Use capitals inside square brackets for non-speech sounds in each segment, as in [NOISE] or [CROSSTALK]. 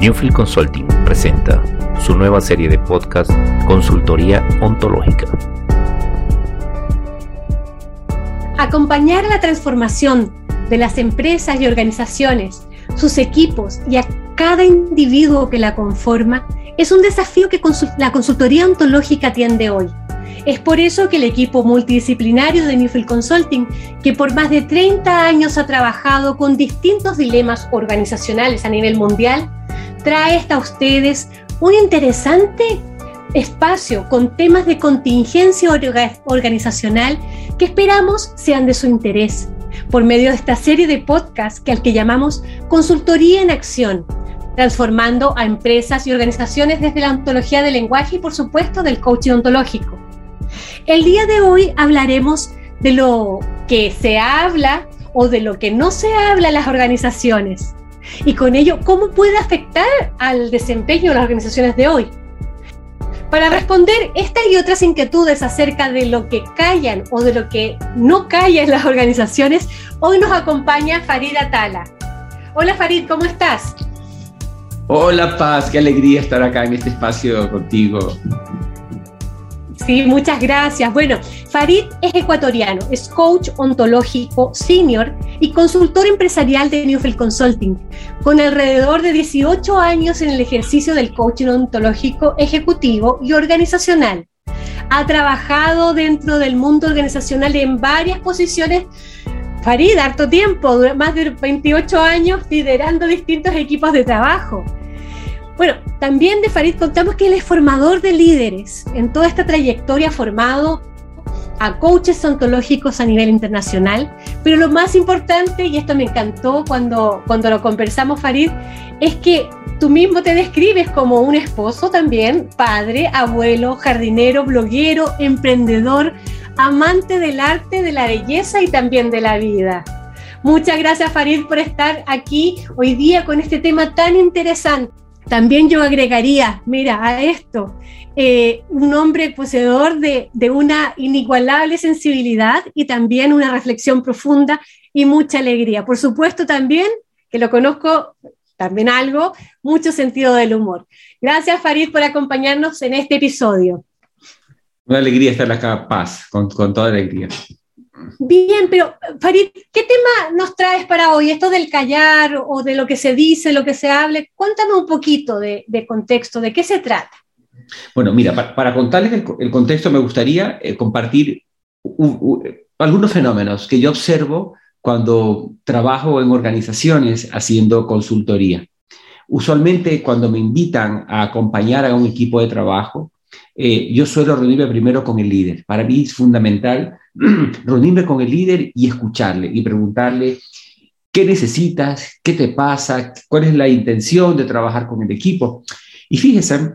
Newfield Consulting presenta su nueva serie de podcast Consultoría Ontológica. Acompañar la transformación de las empresas y organizaciones, sus equipos y a cada individuo que la conforma es un desafío que la consultoría ontológica atiende hoy. Es por eso que el equipo multidisciplinario de Newfield Consulting, que por más de 30 años ha trabajado con distintos dilemas organizacionales a nivel mundial, trae hasta ustedes un interesante espacio con temas de contingencia organizacional que esperamos sean de su interés por medio de esta serie de podcasts que al que llamamos Consultoría en Acción, transformando a empresas y organizaciones desde la ontología del lenguaje y por supuesto del coaching ontológico. El día de hoy hablaremos de lo que se habla o de lo que no se habla en las organizaciones y con ello cómo puede afectar al desempeño de las organizaciones de hoy. Para responder estas y otras inquietudes acerca de lo que callan o de lo que no callan las organizaciones, hoy nos acompaña Farid Atala. Hola Farid, ¿cómo estás? Hola Paz, qué alegría estar acá en este espacio contigo. Sí, muchas gracias. Bueno, Farid es ecuatoriano, es coach ontológico senior y consultor empresarial de Newfield Consulting, con alrededor de 18 años en el ejercicio del coaching ontológico ejecutivo y organizacional. Ha trabajado dentro del mundo organizacional en varias posiciones. Farid, harto tiempo, más de 28 años liderando distintos equipos de trabajo bueno, también de Farid contamos que él es formador de líderes. En toda esta trayectoria formado a coaches ontológicos a nivel internacional, pero lo más importante, y esto me encantó cuando, cuando lo conversamos, Farid, es que tú mismo te describes como un esposo también, padre, abuelo, jardinero, bloguero, emprendedor, amante del arte, de la belleza y también de la vida. Muchas gracias Farid por estar aquí hoy día con este tema tan interesante. También yo agregaría, mira, a esto, eh, un hombre poseedor de, una inigualable sensibilidad y también una reflexión profunda y mucha alegría. Por supuesto también, que lo conozco también algo, mucho sentido del humor. Gracias Farid por acompañarnos en este episodio. Una alegría estar acá, paz, con, con toda alegría. Bien, pero Farid, ¿qué tema nos traes para hoy? Esto del callar o de lo que se dice, lo que se hable. Cuéntame un poquito de, contexto, ¿de qué se trata? Bueno, mira, para, contarles el, contexto me gustaría eh, compartir algunos fenómenos que yo observo cuando trabajo en organizaciones haciendo consultoría. Usualmente cuando me invitan a acompañar a un equipo de trabajo, eh, yo suelo reunirme primero con el líder. Para mí es fundamental [CLEARS THROAT] reunirme con el líder y escucharle y preguntarle qué necesitas, qué te pasa, cuál es la intención de trabajar con el equipo. Y fíjense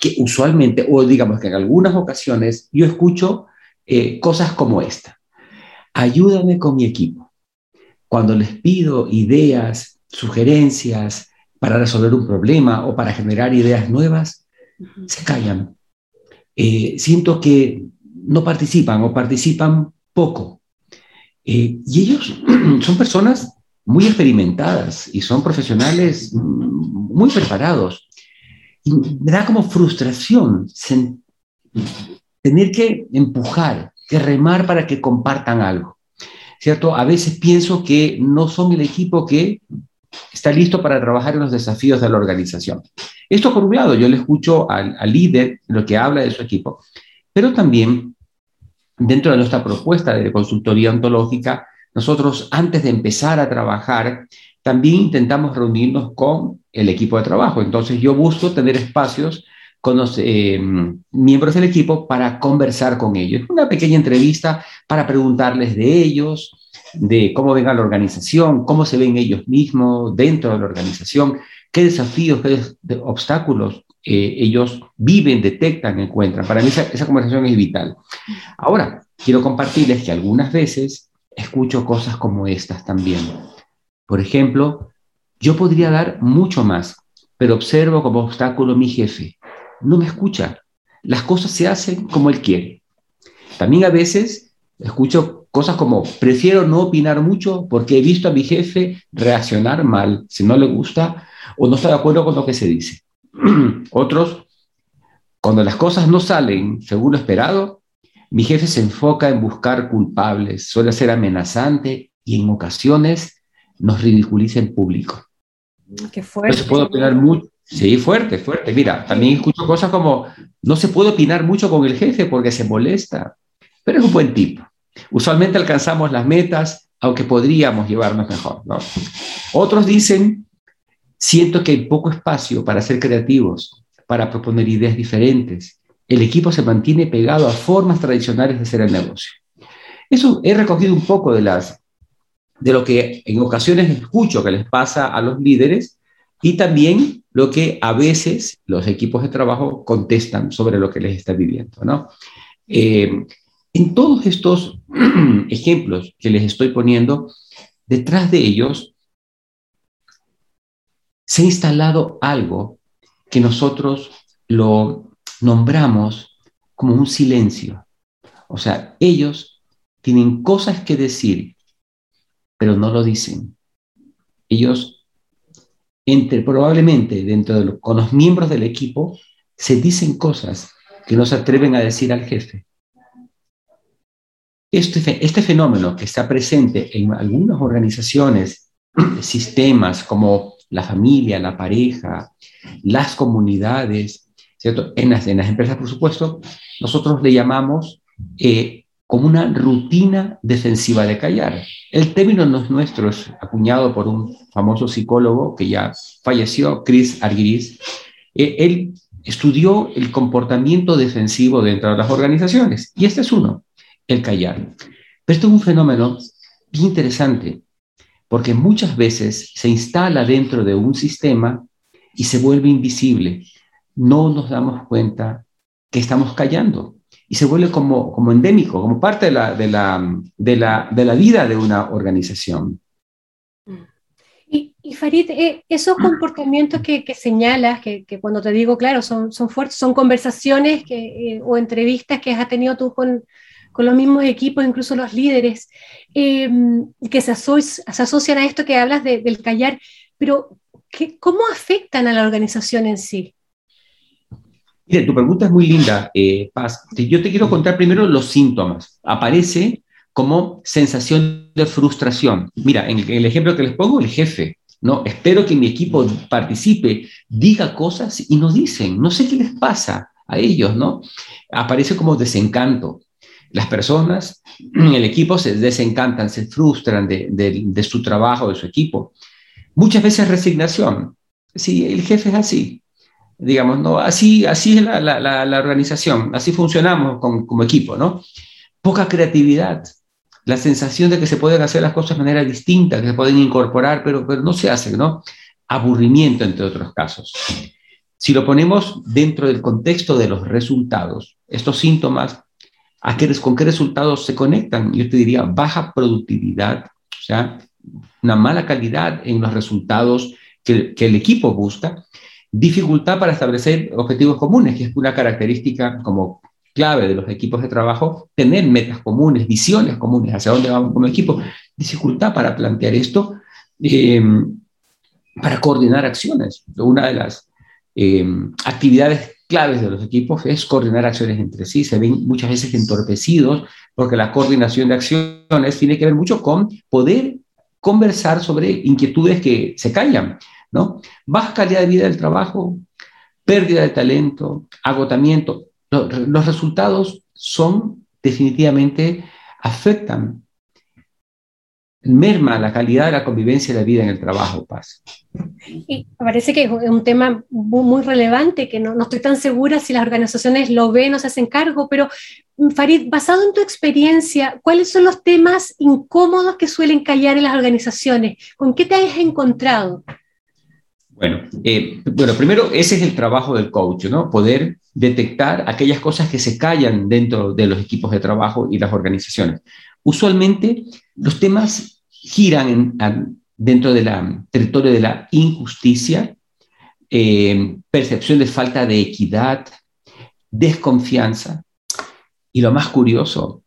que usualmente, o digamos que en algunas ocasiones, yo escucho eh, cosas como esta. Ayúdame con mi equipo. Cuando les pido ideas, sugerencias para resolver un problema o para generar ideas nuevas, se callan. Eh, siento que no participan o participan poco. Eh, y ellos [CLEARS THROAT] son personas muy experimentadas y son profesionales muy preparados. Y me da como frustración tener que empujar, que remar para que compartan algo. ¿Cierto? A veces pienso que no son el equipo que está listo para trabajar en los desafíos de la organización. Esto por un lado, yo le escucho al, al líder lo que habla de su equipo, pero también dentro de nuestra propuesta de consultoría ontológica, nosotros antes de empezar a trabajar, también intentamos reunirnos con el equipo de trabajo. Entonces yo busco tener espacios con los eh, miembros del equipo para conversar con ellos. Una pequeña entrevista para preguntarles de ellos, de cómo ven a la organización, cómo se ven ellos mismos dentro de la organización, qué desafíos, qué obstáculos eh, ellos viven, detectan, encuentran. Para mí esa, conversación es vital. Ahora, quiero compartirles que algunas veces escucho cosas como estas también. Por ejemplo, yo podría dar mucho más, pero observo como obstáculo mi jefe. No me escucha. Las cosas se hacen como él quiere. También a veces escucho cosas como, prefiero no opinar mucho porque he visto a mi jefe reaccionar mal si no le gusta o no está de acuerdo con lo que se dice. [CLEARS THROAT] Otros, cuando las cosas no salen según lo esperado, mi jefe se enfoca en buscar culpables, suele ser amenazante y en ocasiones nos ridiculiza en público. Qué fuerte. No se puede opinar mucho. Sí, fuerte, fuerte. Mira, también escucho cosas como, no se puede opinar mucho con el jefe porque se molesta, pero es un buen tipo. Usualmente alcanzamos las metas, aunque podríamos llevarnos mejor. ¿no? Otros dicen, siento que hay poco espacio para ser creativos, para proponer ideas diferentes. El equipo se mantiene pegado a formas tradicionales de hacer el negocio. Eso he recogido un poco de, las, de lo que en ocasiones escucho que les pasa a los líderes y también lo que a veces los equipos de trabajo contestan sobre lo que les está viviendo. ¿no? Eh, en todos estos [CLEARS THROAT] ejemplos que les estoy poniendo, detrás de ellos se ha instalado algo que nosotros lo nombramos como un silencio. O sea, ellos tienen cosas que decir, pero no lo dicen. Ellos, entre probablemente dentro de con los miembros del equipo, se dicen cosas que no se atreven a decir al jefe. Este, este fenómeno que está presente en algunas organizaciones, sistemas como la familia, la pareja, las comunidades, ¿cierto? En las, en las empresas, por supuesto, nosotros le llamamos eh, como una rutina defensiva de callar. El término no es nuestro, es acuñado por un famoso psicólogo que ya falleció, Chris Argyris. Eh, él estudió el comportamiento defensivo dentro de las organizaciones y este es uno el callar. Pero esto es un fenómeno bien interesante, porque muchas veces se instala dentro de un sistema y se vuelve invisible. No nos damos cuenta que estamos callando y se vuelve como, como endémico, como parte de la, de, la, de, la, de la vida de una organización. Y, y Farid, eh, esos comportamientos que, que señalas, que, que, cuando te digo, claro, son, son fuertes, son conversaciones que, eh, o entrevistas que has tenido tú con, con los mismos equipos, incluso los líderes, eh, que se, asocian a esto que hablas de, del callar, pero ¿qué, ¿cómo afectan a la organización en sí? Mire, tu pregunta es muy linda, eh, Paz. Yo te quiero contar primero los síntomas. Aparece como sensación de frustración. Mira, en el ejemplo que les pongo, el jefe. No, espero que mi equipo participe, diga cosas y nos dicen, no sé qué les pasa a ellos, ¿no? Aparece como desencanto, las personas el equipo se desencantan, se frustran de, su trabajo, de su equipo. Muchas veces resignación. Sí, el jefe es así. Digamos, no, así, así es la, organización, así funcionamos como equipo, ¿no? Poca creatividad, la sensación de que se pueden hacer las cosas de manera distinta, que se pueden incorporar, pero, pero no se hacen, ¿no? Aburrimiento, entre otros casos. Si lo ponemos dentro del contexto de los resultados, estos síntomas ¿A qué, ¿Con qué resultados se conectan? Yo te diría baja productividad, o sea, una mala calidad en los resultados que, que el equipo busca, dificultad para establecer objetivos comunes, que es una característica como clave de los equipos de trabajo, tener metas comunes, visiones comunes, hacia dónde vamos como equipo, dificultad para plantear esto, eh, para coordinar acciones. Una de las eh, actividades claves de los equipos es coordinar acciones entre sí. Se ven muchas veces entorpecidos porque la coordinación de acciones tiene que ver mucho con poder conversar sobre inquietudes que se callan, ¿no? Baja calidad de vida del trabajo, pérdida de talento, agotamiento. Los, resultados son definitivamente afectan merma la calidad de la convivencia de la vida en el trabajo, Paz. Y parece que es un tema muy, relevante, que no, no, estoy tan segura si las organizaciones lo ven o se hacen cargo, pero mm, Farid, basado en tu experiencia, ¿cuáles son los temas incómodos que suelen callar en las organizaciones? ¿Con qué te has encontrado? Bueno, eh, bueno, primero ese es el trabajo del coach, ¿no? Poder detectar aquellas cosas que se callan dentro de los equipos de trabajo y las organizaciones. Usualmente los temas giran dentro del territorio de la injusticia, eh, percepción de falta de equidad, desconfianza. Y lo más curioso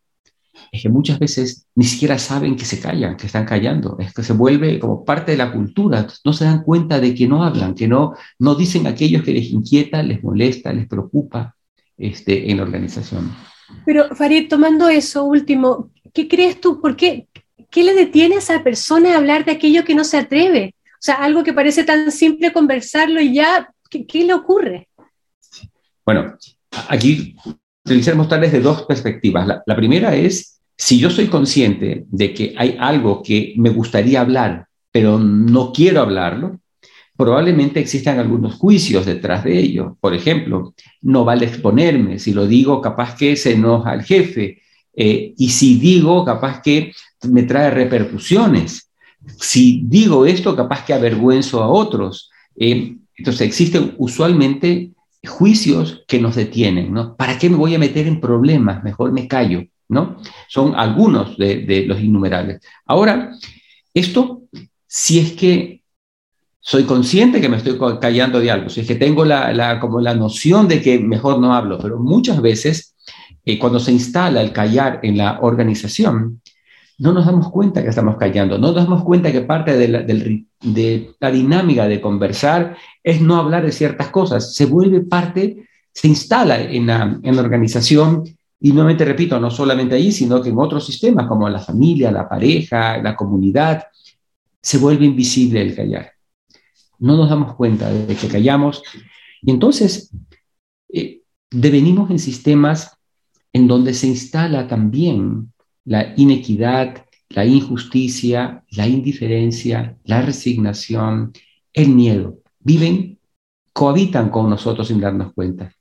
es que muchas veces ni siquiera saben que se callan, que están callando, es que se vuelve como parte de la cultura, no se dan cuenta de que no hablan, que no, no dicen aquellos que les inquieta, les molesta, les preocupa este, en la organización. Pero Farid, tomando eso último, ¿qué crees tú? ¿Por qué? ¿Qué le detiene a esa persona a hablar de aquello que no se atreve? O sea, algo que parece tan simple conversarlo y ya, ¿qué, le ocurre? Bueno, aquí utilizamos tal de dos perspectivas. La, primera es, si yo soy consciente de que hay algo que me gustaría hablar, pero no quiero hablarlo, probablemente existan algunos juicios detrás de ello. Por ejemplo, no vale exponerme. Si lo digo, capaz que se enoja al jefe. Eh, y si digo, capaz que me trae repercusiones. Si digo esto, capaz que avergüenzo a otros. Eh, entonces, existen usualmente juicios que nos detienen, ¿no? ¿Para qué me voy a meter en problemas? Mejor me callo, ¿no? Son algunos de, los innumerables. Ahora, esto, si es que soy consciente que me estoy callando de algo, si es que tengo la, como la noción de que mejor no hablo, pero muchas veces eh, cuando se instala el callar en la organización, no nos damos cuenta que estamos callando, no nos damos cuenta que parte de la, dinámica de conversar es no hablar de ciertas cosas, se vuelve parte, se instala en la, en la organización. Y nuevamente repito, no solamente ahí, sino que en otros sistemas como la familia, la pareja, la comunidad, se vuelve invisible el callar. No nos damos cuenta de que callamos. Y entonces eh, devenimos en sistemas en donde se instala también la inequidad, la injusticia, la indiferencia, la resignación, el miedo. Viven, cohabitan con nosotros sin darnos cuenta.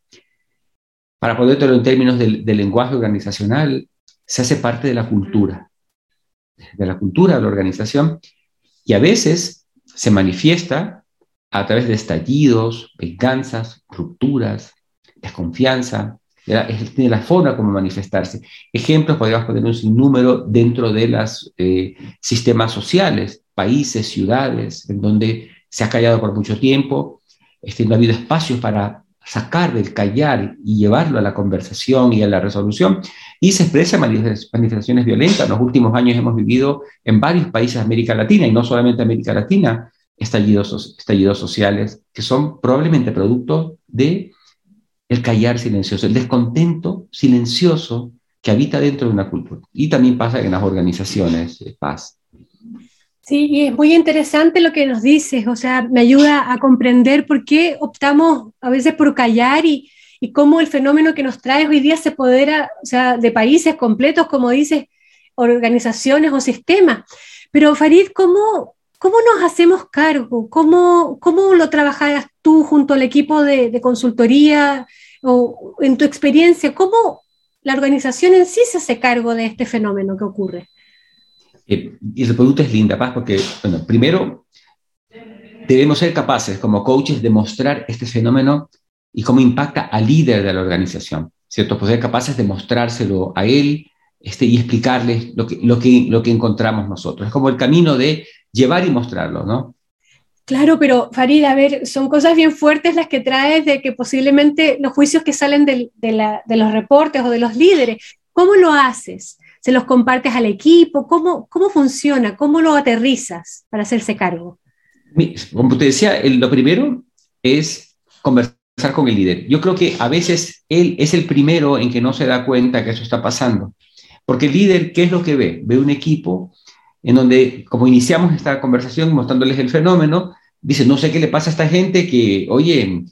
Para ponértelo en términos del, lenguaje organizacional, se hace parte de la cultura, de la cultura de la organización, y a veces se manifiesta a través de estallidos, venganzas, rupturas, desconfianza, tiene la forma como manifestarse. Ejemplos, podríamos poner un sinnúmero dentro de los eh, sistemas sociales, países, ciudades, en donde se ha callado por mucho tiempo, este, no ha habido espacios para sacar del callar y llevarlo a la conversación y a la resolución, y se expresan manifestaciones violentas. En los últimos años hemos vivido en varios países de América Latina, y no solamente América Latina, estallidos, estallidos sociales que son probablemente producto de el callar silencioso, el descontento silencioso que habita dentro de una cultura. Y también pasa en las organizaciones paz. Sí, y es muy interesante lo que nos dices, o sea, me ayuda a comprender por qué optamos a veces por callar y, y cómo el fenómeno que nos trae hoy día se apodera, o sea, de países completos, como dices, organizaciones o sistemas. Pero Farid, ¿cómo, cómo nos hacemos cargo? ¿Cómo, cómo lo trabajas tú junto al equipo de, de consultoría o en tu experiencia? ¿Cómo la organización en sí se hace cargo de este fenómeno que ocurre? Eh, y la pregunta es linda, Paz, porque, bueno, primero, debemos ser capaces como coaches de mostrar este fenómeno y cómo impacta al líder de la organización, ¿cierto? Pues ser capaces de mostrárselo a él este, y explicarles lo que, lo, que, lo que encontramos nosotros. Es como el camino de llevar y mostrarlo, ¿no? Claro, pero Farid, a ver, son cosas bien fuertes las que traes de que posiblemente los juicios que salen de, los reportes o de los líderes, ¿cómo lo haces? ¿Se los compartes al equipo? ¿Cómo, cómo funciona? ¿Cómo lo aterrizas para hacerse cargo? Como te decía, lo primero es conversar con el líder. Yo creo que a veces él es el primero en que no se da cuenta que eso está pasando. Porque el líder, ¿qué es lo que ve? Ve un equipo en donde, como iniciamos esta conversación mostrándoles el fenómeno, dice, no sé qué le pasa a esta gente que, oye,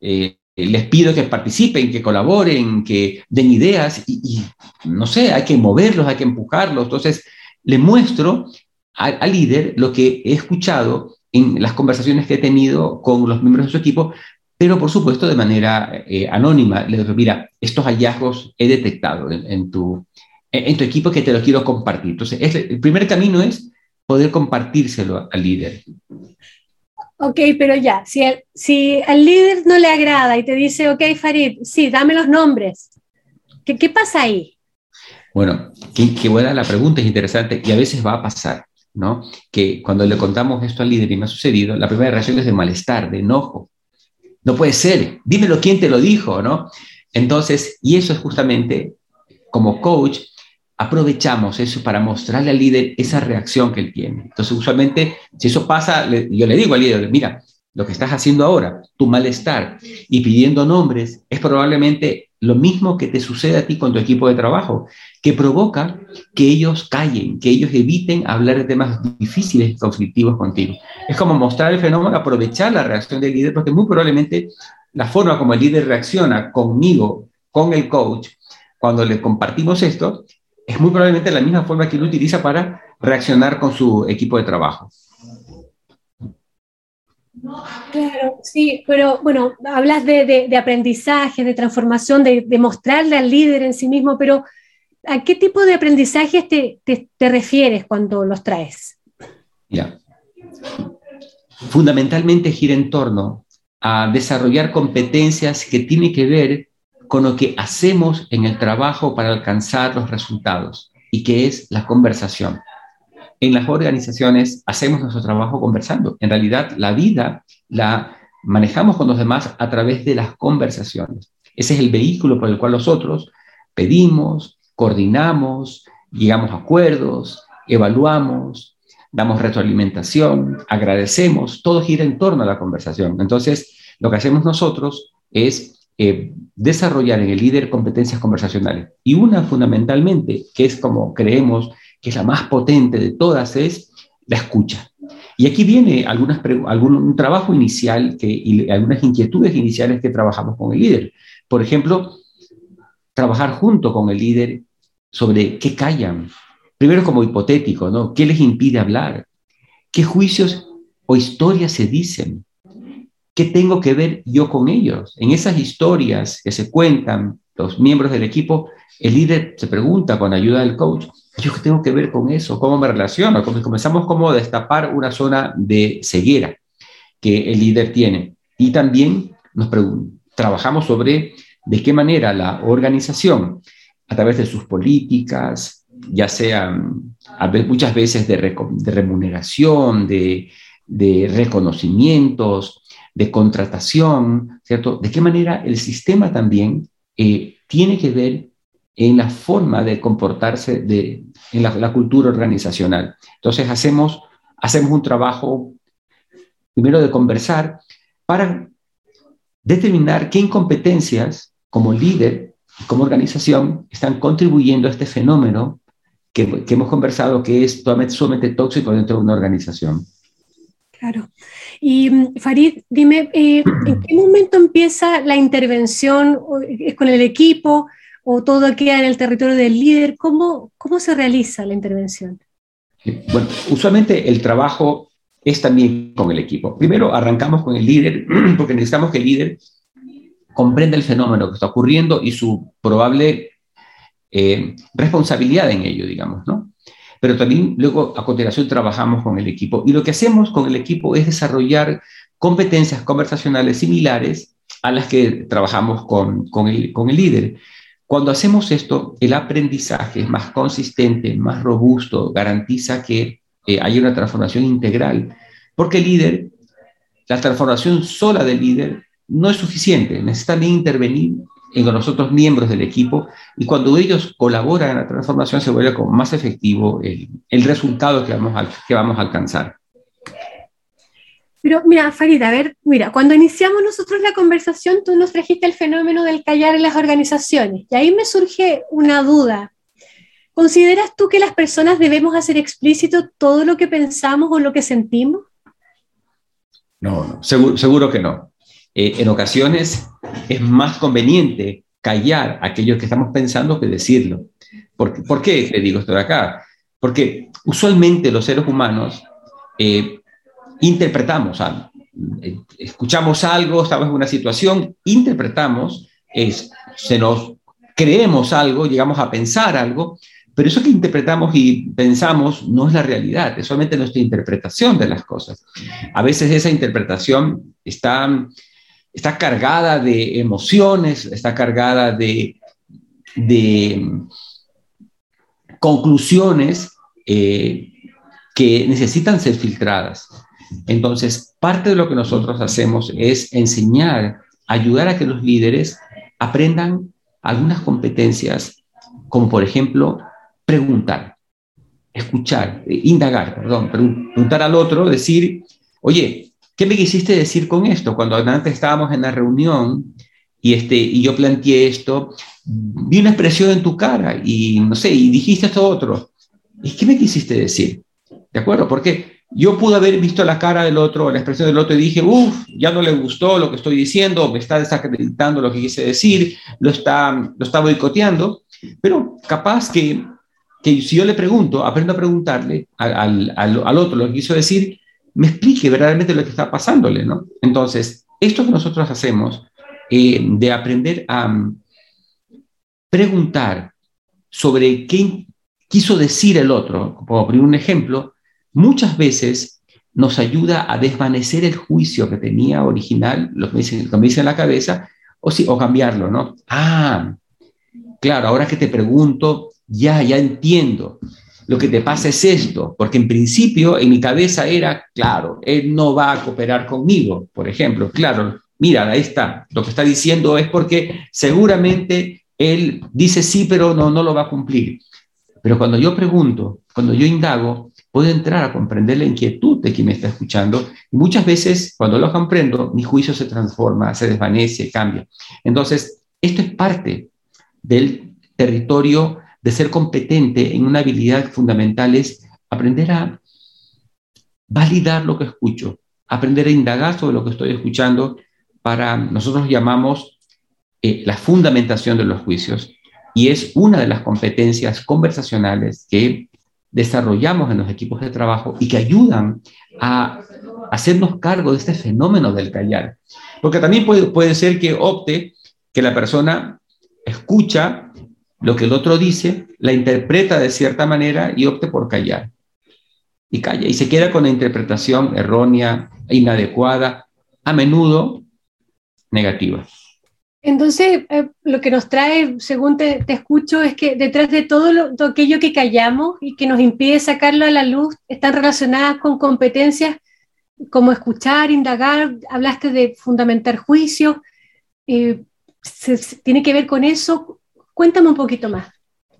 eh, les pido que participen, que colaboren, que den ideas y, no sé, hay que moverlos, hay que empujarlos. Entonces, le muestro al, líder lo que he escuchado en las conversaciones que he tenido con los miembros de su equipo, pero por supuesto de manera eh, anónima. Le digo, mira, estos hallazgos he detectado en, tu, en tu equipo que te los quiero compartir. Entonces, el primer camino es poder compartírselo al líder. Ok, pero ya, si, si al líder no le agrada y te dice, ok, Farid, sí, dame los nombres, ¿qué, qué pasa ahí? Bueno, qué, buena la pregunta, es interesante y a veces va a pasar, ¿no? Que cuando le contamos esto al líder y me ha sucedido, la primera reacción es de malestar, de enojo. No puede ser, dímelo quién te lo dijo, ¿no? Entonces, y eso es justamente, como coach, aprovechamos eso para mostrarle al líder esa reacción que él tiene. Entonces, usualmente, si eso pasa, yo le digo al líder, mira, lo que estás haciendo ahora, tu malestar y pidiendo nombres, es probablemente lo mismo que te sucede a ti con tu equipo de trabajo, que provoca que ellos callen, que ellos eviten hablar de temas difíciles conflictivos contigo. Es como mostrar el fenómeno, aprovechar la reacción del líder, porque muy probablemente la forma como el líder reacciona conmigo, con el coach, cuando le compartimos esto, es muy probablemente la misma forma que él utiliza para reaccionar con su equipo de trabajo. Claro, sí, pero bueno, hablas de, aprendizaje, de transformación, de, mostrarle al líder en sí mismo, pero ¿a qué tipo de aprendizajes te, refieres cuando los traes? Ya. Fundamentalmente gira en torno a desarrollar competencias que tienen que ver con lo que hacemos en el trabajo para alcanzar los resultados y que es la conversación. En las organizaciones hacemos nuestro trabajo conversando. En realidad, la vida la manejamos con los demás a través de las conversaciones. Ese es el vehículo por el cual nosotros pedimos, coordinamos, llegamos a acuerdos, evaluamos, damos retroalimentación, agradecemos, todo gira en torno a la conversación. Entonces, lo que hacemos nosotros es eh, desarrollar en el líder competencias conversacionales. Y una fundamentalmente, que es como creemos que es la más potente de todas, es la escucha. Y aquí viene algún trabajo inicial que, y algunas inquietudes iniciales que trabajamos con el líder. Por ejemplo, trabajar junto con el líder sobre qué callan. Primero como hipotético, ¿no? ¿Qué les impide hablar? ¿Qué juicios o historias se dicen? ¿Qué tengo que ver yo con ellos? En esas historias que se cuentan los miembros del equipo, el líder se pregunta con ayuda del coach, ¿yo qué tengo que ver con eso? ¿Cómo me relaciono? Comenzamos como a destapar una zona de ceguera que el líder tiene. Y también nos trabajamos sobre de qué manera la organización, a través de sus políticas, ya sean muchas veces de, remuneración, de, de reconocimientos, de contratación, ¿cierto? De qué manera el sistema también eh, tiene que ver en la forma de comportarse de, en la, cultura organizacional. Entonces hacemos, hacemos un trabajo primero de conversar para determinar qué incompetencias como líder, como organización, están contribuyendo a este fenómeno que, que hemos conversado que es sumamente tóxico dentro de una organización. Claro. Y mm, Farid, dime, eh, ¿en qué momento empieza la intervención? ¿Es con el equipo o todo queda en el territorio del líder? ¿Cómo, cómo se realiza la intervención? Bueno, usualmente el trabajo es también con el equipo. Primero arrancamos con el líder, [CLEARS THROAT] porque necesitamos que el líder comprenda el fenómeno que está ocurriendo y su probable eh, responsabilidad en ello, digamos, ¿no? Pero también luego a continuación trabajamos con el equipo. Y lo que hacemos con el equipo es desarrollar competencias conversacionales similares a las que trabajamos con, con, el, con el líder. Cuando hacemos esto, el aprendizaje es más consistente, más robusto, garantiza que eh, hay una transformación integral, porque el líder, la transformación sola del líder no es suficiente, necesita también intervenir en los otros miembros del equipo y cuando ellos colaboran en la transformación se vuelve como más efectivo el, el resultado que vamos, a, que vamos a alcanzar. Pero mira, Farida, a ver, mira, cuando iniciamos nosotros la conversación, tú nos trajiste el fenómeno del callar en las organizaciones y ahí me surge una duda. ¿Consideras tú que las personas debemos hacer explícito todo lo que pensamos o lo que sentimos? No, no seguro, seguro que no. Eh, en ocasiones es más conveniente callar aquello que estamos pensando que decirlo. ¿Por, ¿por qué le digo esto de acá? Porque usualmente los seres humanos eh, interpretamos algo, eh, escuchamos algo, estamos en una situación, interpretamos, es, se nos creemos algo, llegamos a pensar algo, pero eso que interpretamos y pensamos no es la realidad, es solamente nuestra interpretación de las cosas. A veces esa interpretación está está cargada de emociones, está cargada de, conclusiones eh, que necesitan ser filtradas. Entonces, parte de lo que nosotros hacemos es enseñar, ayudar a que los líderes aprendan algunas competencias, como por ejemplo preguntar, escuchar, eh, indagar, perdón, preguntar al otro, decir, oye, ¿qué me quisiste decir con esto? Cuando antes estábamos en la reunión y, este, y yo planteé esto, vi una expresión en tu cara y no sé, y dijiste esto otro. ¿Y qué me quisiste decir? ¿De acuerdo? Porque yo pude haber visto la cara del otro, la expresión del otro y dije, uff, ya no le gustó lo que estoy diciendo, me está desacreditando lo que quise decir, lo está, lo está boicoteando, pero capaz que, que si yo le pregunto, aprendo a preguntarle al, al, al otro lo que quiso decir, me explique verdaderamente lo que está pasándole, ¿no? Entonces, esto que nosotros hacemos eh, de aprender a mm, preguntar sobre qué quiso decir el otro, como poner un ejemplo, muchas veces nos ayuda a desvanecer el juicio que tenía original, lo que me dice, lo dice en la cabeza, o, sí, o cambiarlo, ¿no? Ah, claro, ahora que te pregunto, ya, ya entiendo. Lo que te pasa es esto, porque en principio en mi cabeza era, claro, él no va a cooperar conmigo, por ejemplo, claro, mira, ahí está, lo que está diciendo es porque seguramente él dice sí, pero no, no lo va a cumplir. Pero cuando yo pregunto, cuando yo indago, puedo entrar a comprender la inquietud de quien me está escuchando y muchas veces cuando lo comprendo, mi juicio se transforma, se desvanece, cambia. Entonces, esto es parte del territorio de ser competente en una habilidad fundamental, es aprender a validar lo que escucho, aprender a indagar sobre lo que estoy escuchando para, nosotros llamamos eh, la fundamentación de los juicios y es una de las competencias conversacionales que desarrollamos en los equipos de trabajo y que ayudan a hacernos cargo de este fenómeno del callar. Porque también puede, puede ser que opte que la persona escucha lo que el otro dice, la interpreta de cierta manera y opte por callar. Y calla. Y se queda con la interpretación errónea, inadecuada, a menudo negativa. Entonces, eh, lo que nos trae, según te, escucho, es que detrás de todo, aquello que callamos y que nos impide sacarlo a la luz, están relacionadas con competencias como escuchar, indagar, hablaste de fundamentar juicios, eh, ¿tiene que ver con eso? Cuéntame un poquito más.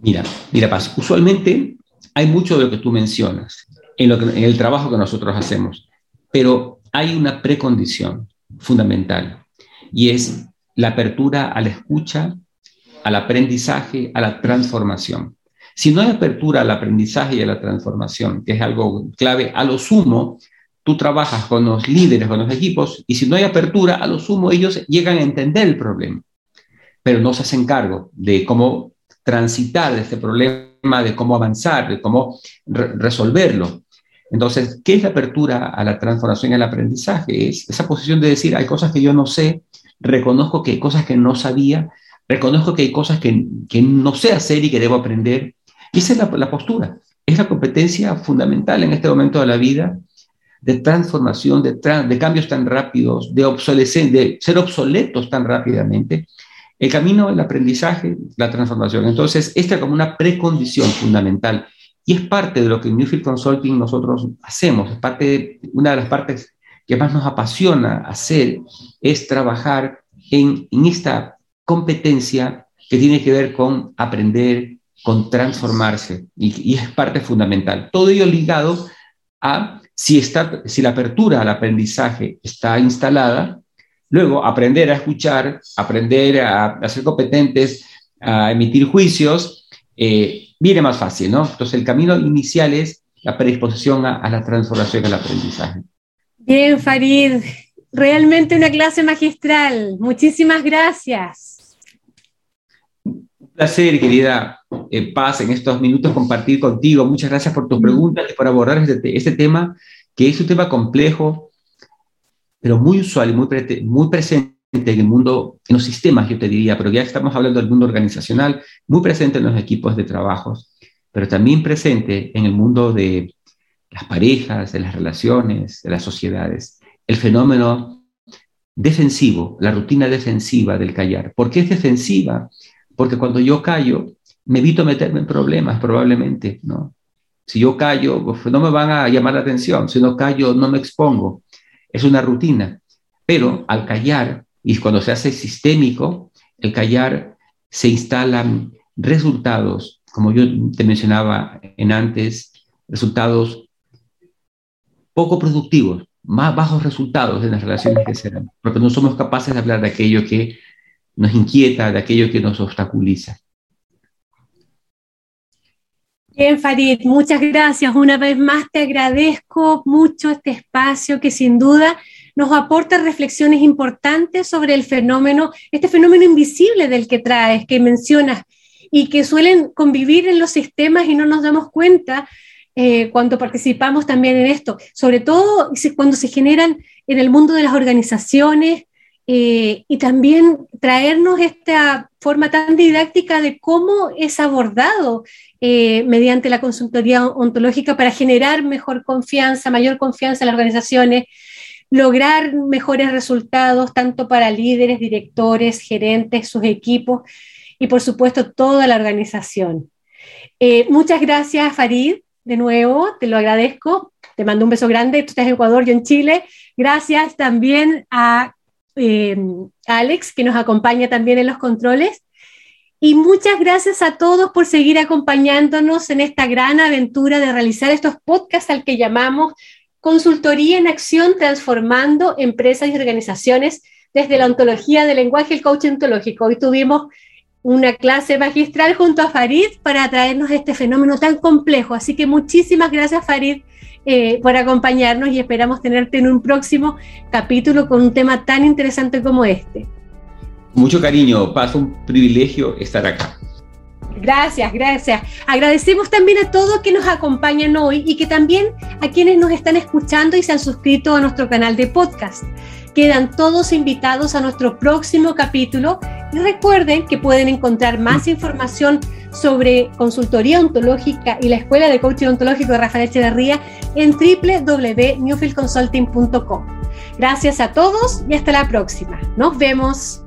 Mira, mira, Paz, usualmente hay mucho de lo que tú mencionas en, lo en el trabajo que nosotros hacemos, pero hay una precondición fundamental y es la apertura a la escucha, al aprendizaje, a la transformación. Si no hay apertura al aprendizaje y a la transformación, que es algo clave, a lo sumo, tú trabajas con los líderes, con los equipos, y si no hay apertura, a lo sumo ellos llegan a entender el problema, pero no se hacen cargo de cómo transitar de este problema, de cómo avanzar, de cómo resolverlo. Entonces, ¿qué es la apertura a la transformación y al aprendizaje? Es esa posición de decir, hay cosas que yo no sé, reconozco que hay cosas que no sabía, reconozco que hay cosas que, no sé hacer y que debo aprender. Y esa es la, postura, es la competencia fundamental en este momento de la vida de transformación, de, de cambios tan rápidos, de, de ser obsoletos tan rápidamente. El camino del aprendizaje, la transformación. Entonces, esta es como una precondición fundamental y es parte de lo que en Newfield Consulting nosotros hacemos, es parte una de las partes que más nos apasiona hacer es trabajar en, esta competencia que tiene que ver con aprender, con transformarse, y, es parte fundamental. Todo ello ligado a si, está, si la apertura al aprendizaje está instalada, luego aprender a escuchar, aprender a, ser competentes, a emitir juicios, eh, viene más fácil, ¿no? Entonces el camino inicial es la predisposición a, a la transformación, al aprendizaje. Bien, Farid, realmente una clase magistral. Muchísimas gracias. Un placer, querida eh, Paz, en estos minutos compartir contigo. Muchas gracias por tus preguntas y por abordar este, este, tema, que es un tema complejo, pero muy usual y muy, muy presente en el mundo, en los sistemas, yo te diría, pero ya estamos hablando del mundo organizacional, muy presente en los equipos de trabajo, pero también presente en el mundo de las parejas, de las relaciones, de las sociedades, el fenómeno defensivo, la rutina defensiva del callar. ¿Por qué es defensiva? Porque cuando yo callo, me evito meterme en problemas, probablemente, ¿no? Si yo callo, pues no me van a llamar la atención. Si no callo, no me expongo. Es una rutina. Pero al callar, y cuando se hace sistémico, el callar se instalan resultados como yo te mencionaba en antes, resultados poco productivos, más bajos resultados en las relaciones que se dan, porque no somos capaces de hablar de aquello que nos inquieta, de aquello que nos obstaculiza. Bien, Farid, muchas gracias. Una vez más te agradezco mucho este espacio que sin duda nos aporta reflexiones importantes sobre el fenómeno, este fenómeno invisible del que traes, que mencionas, y que suelen convivir en los sistemas y no nos damos cuenta eh, cuando participamos también en esto, sobre todo cuando se generan en el mundo de las organizaciones eh, y también traernos esta forma tan didáctica de cómo es abordado eh, mediante la consultoría ontológica para generar mejor confianza, mayor confianza en las organizaciones, lograr mejores resultados tanto para líderes, directores, gerentes, sus equipos y por supuesto toda la organización. Eh, muchas gracias, Farid, de nuevo, te lo agradezco. Te mando un beso grande, tú estás en Ecuador, yo en Chile. Gracias también a eh, Alex, que nos acompaña también en los controles. Y muchas gracias a todos por seguir acompañándonos en esta gran aventura de realizar estos podcasts al que llamamos Consultoría en Acción Transformando Empresas y Organizaciones desde la ontología del lenguaje, el coaching ontológico. Hoy tuvimos una clase magistral junto a Farid para traernos este fenómeno tan complejo. Así que muchísimas gracias, Farid, eh, por acompañarnos y esperamos tenerte en un próximo capítulo con un tema tan interesante como este. Mucho cariño, paso un privilegio estar acá. Gracias, gracias. Agradecemos también a todos que nos acompañan hoy y que también a quienes nos están escuchando y se han suscrito a nuestro canal de podcast. Quedan todos invitados a nuestro próximo capítulo y recuerden que pueden encontrar más información sobre consultoría ontológica y la Escuela de Coaching Ontológico de Rafael Echeverría en www.newfieldconsulting.com. Gracias a todos y hasta la próxima. Nos vemos.